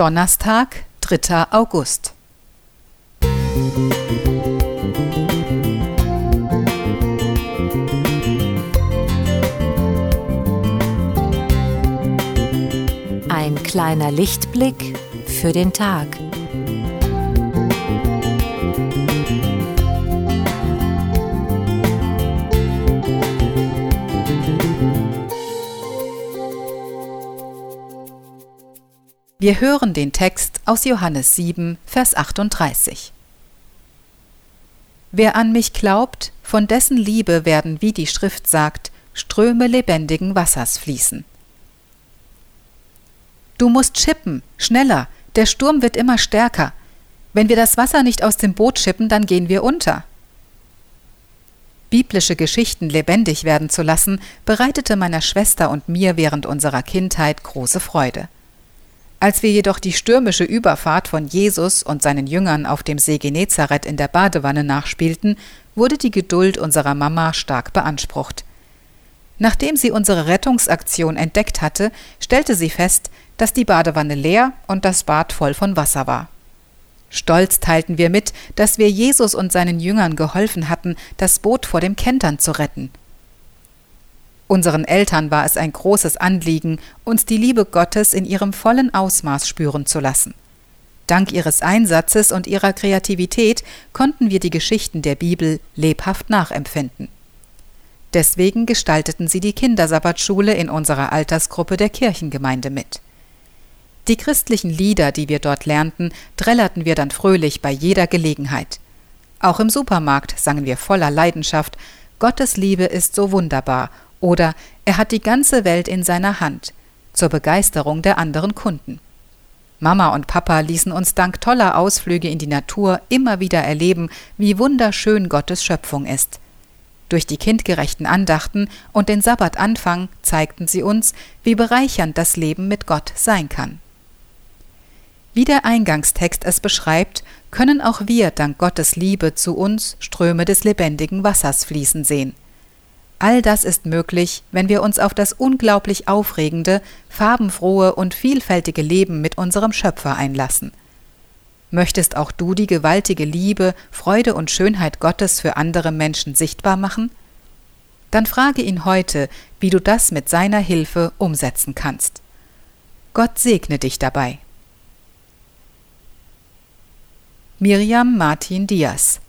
Donnerstag, 3. August. Ein kleiner Lichtblick für den Tag. Wir hören den Text aus Johannes 7, Vers 38. Wer an mich glaubt, von dessen Liebe werden, wie die Schrift sagt, Ströme lebendigen Wassers fließen. Du musst schippen, schneller, der Sturm wird immer stärker. Wenn wir das Wasser nicht aus dem Boot schippen, dann gehen wir unter. Biblische Geschichten lebendig werden zu lassen, bereitete meiner Schwester und mir während unserer Kindheit große Freude. Als wir jedoch die stürmische Überfahrt von Jesus und seinen Jüngern auf dem See Genezareth in der Badewanne nachspielten, wurde die Geduld unserer Mama stark beansprucht. Nachdem sie unsere Rettungsaktion entdeckt hatte, stellte sie fest, dass die Badewanne leer und das Bad voll von Wasser war. Stolz teilten wir mit, dass wir Jesus und seinen Jüngern geholfen hatten, das Boot vor dem Kentern zu retten. Unseren Eltern war es ein großes Anliegen, uns die Liebe Gottes in ihrem vollen Ausmaß spüren zu lassen. Dank ihres Einsatzes und ihrer Kreativität konnten wir die Geschichten der Bibel lebhaft nachempfinden. Deswegen gestalteten sie die Kindersabbatschule in unserer Altersgruppe der Kirchengemeinde mit. Die christlichen Lieder, die wir dort lernten, drällerten wir dann fröhlich bei jeder Gelegenheit. Auch im Supermarkt sangen wir voller Leidenschaft Gottes Liebe ist so wunderbar oder er hat die ganze Welt in seiner Hand, zur Begeisterung der anderen Kunden. Mama und Papa ließen uns dank toller Ausflüge in die Natur immer wieder erleben, wie wunderschön Gottes Schöpfung ist. Durch die kindgerechten Andachten und den Sabbatanfang zeigten sie uns, wie bereichernd das Leben mit Gott sein kann. Wie der Eingangstext es beschreibt, können auch wir dank Gottes Liebe zu uns Ströme des lebendigen Wassers fließen sehen. All das ist möglich, wenn wir uns auf das unglaublich aufregende, farbenfrohe und vielfältige Leben mit unserem Schöpfer einlassen. Möchtest auch du die gewaltige Liebe, Freude und Schönheit Gottes für andere Menschen sichtbar machen? Dann frage ihn heute, wie du das mit seiner Hilfe umsetzen kannst. Gott segne dich dabei. Miriam Martin Diaz